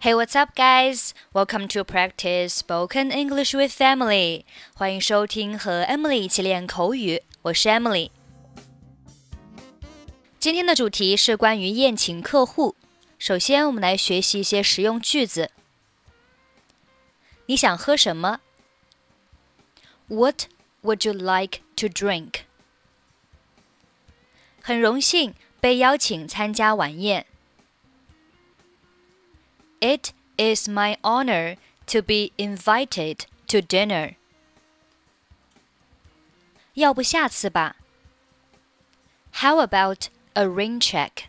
Hey, what's up, guys? Welcome to practice spoken English with Emily. 欢迎收听和 Emily 一起练口语。我是 Emily。今天的主题是关于宴请客户。首先，我们来学习一些实用句子。你想喝什么？What would you like to drink？很荣幸被邀请参加晚宴。 It is my honor to be invited to dinner. 要不下次吧？How about a rain check?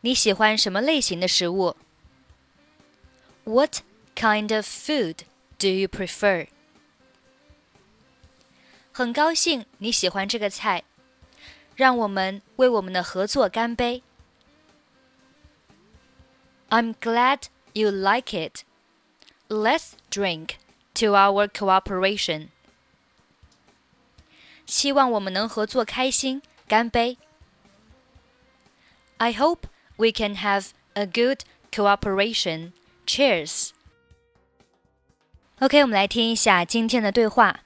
你喜欢什么类型的食物？What kind of food do you prefer? 很高兴你喜欢这个菜，让我们为我们的合作干杯。 I'm glad you like it. Let's drink to our cooperation. 希望我们能合作开心，干杯。I hope we can have a good cooperation. Cheers. OK，我们来听一下今天的对话。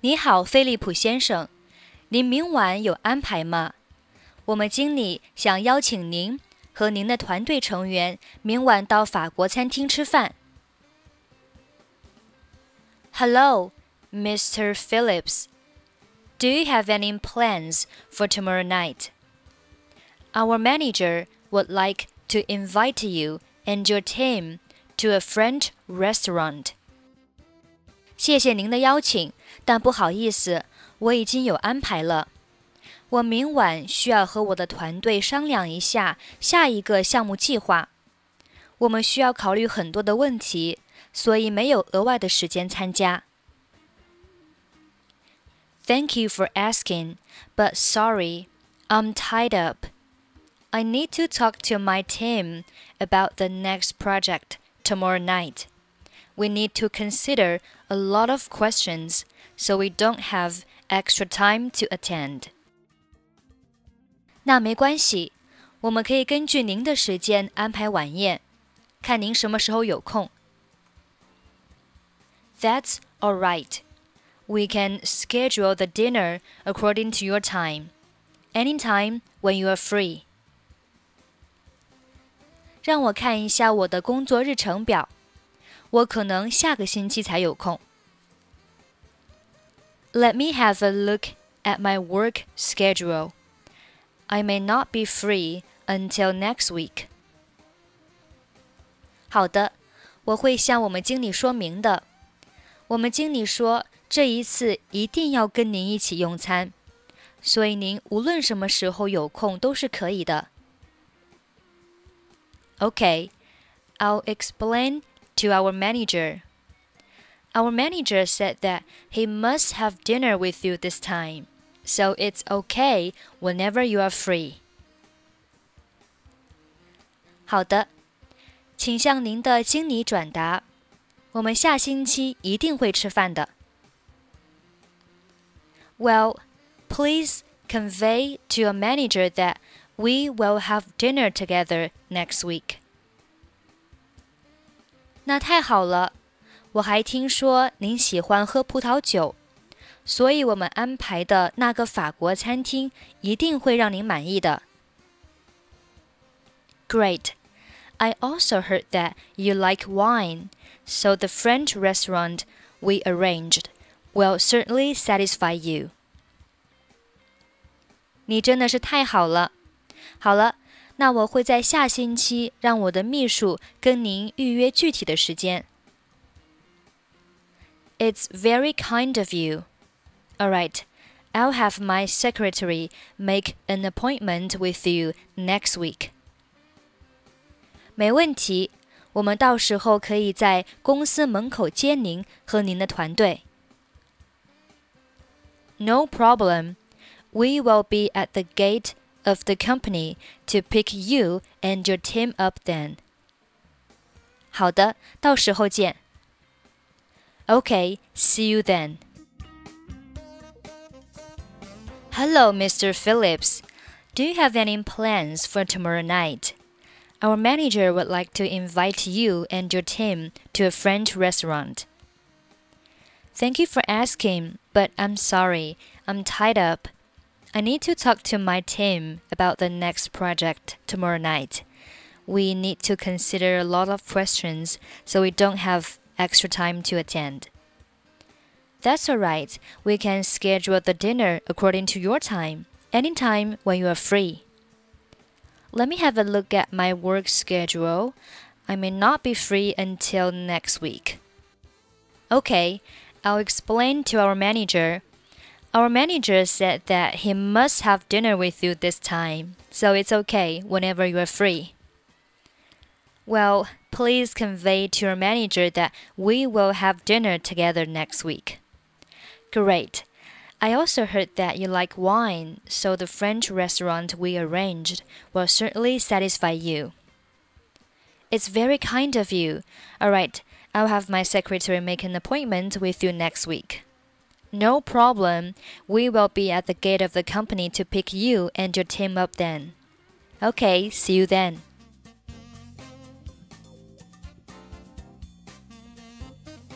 你好，菲利普先生，您明晚有安排吗？我们经理想邀请您 和您的团队成员明晚到法国餐厅吃饭。Hello, Mr. Phillips. Do you have any plans for tomorrow night? Our manager would like to invite you and your team to a French restaurant. 谢谢您的邀请，但不好意思，我已经有安排了。 我明晚需要和我的团队商量一下下一个项目计划。我们需要考虑很多的问题，所以没有额外的时间参加。Thank you for asking, but sorry, I'm tied up. I need to talk to my team about the next project tomorrow night. We need to consider a lot of questions, so we don't have extra time to attend. 那没关系，我们可以根据您的时间安排晚宴，看您什么时候有空。That's all right. We can schedule the dinner according to your time, anytime when you are free. 让我看一下我的工作日程表，我可能下个星期才有空。Let me have a look at my work schedule. I may not be free until next week. 好的，我会向我们经理说明的。我们经理说，这一次一定要跟您一起用餐，所以您无论什么时候有空都是可以的。Okay, I'll explain to our manager. Our manager said that he must have dinner with you this time so it's okay whenever you are free. 好的，请向您的经理转达，我们下星期一定会吃饭的。Well, please convey to your manager that we will have dinner together next week. 那太好了，我还听说您喜欢喝葡萄酒。 所以我们安排的那个法国餐厅一定会让您满意的。Great. I also heard that you like wine, so the French restaurant we arranged will certainly satisfy you. 你真的是太好了。好了，那我会在下星期让我的秘书跟您预约具体的时间。It's very kind of you. All right. I'll have my secretary make an appointment with you next week. 没问题，我们到时候可以在公司门口接您和您的团队。No problem. We will be at the gate of the company to pick you and your team up then. 好的，到时候见。Okay, see you then. Hello, Mr. Phillips. Do you have any plans for tomorrow night? Our manager would like to invite you and your team to a French restaurant. Thank you for asking, but I'm sorry, I'm tied up. I need to talk to my team about the next project tomorrow night. We need to consider a lot of questions, so we don't have extra time to attend. That's alright, we can schedule the dinner according to your time, anytime when you are free. Let me have a look at my work schedule. I may not be free until next week. Okay, I'll explain to our manager. Our manager said that he must have dinner with you this time, so it's okay whenever you are free. Well, please convey to your manager that we will have dinner together next week. Great. I also heard that you like wine, so the French restaurant we arranged will certainly satisfy you. It's very kind of you. All right, I'll have my secretary make an appointment with you next week. No problem. We will be at the gate of the company to pick you and your team up then. Okay, see you then.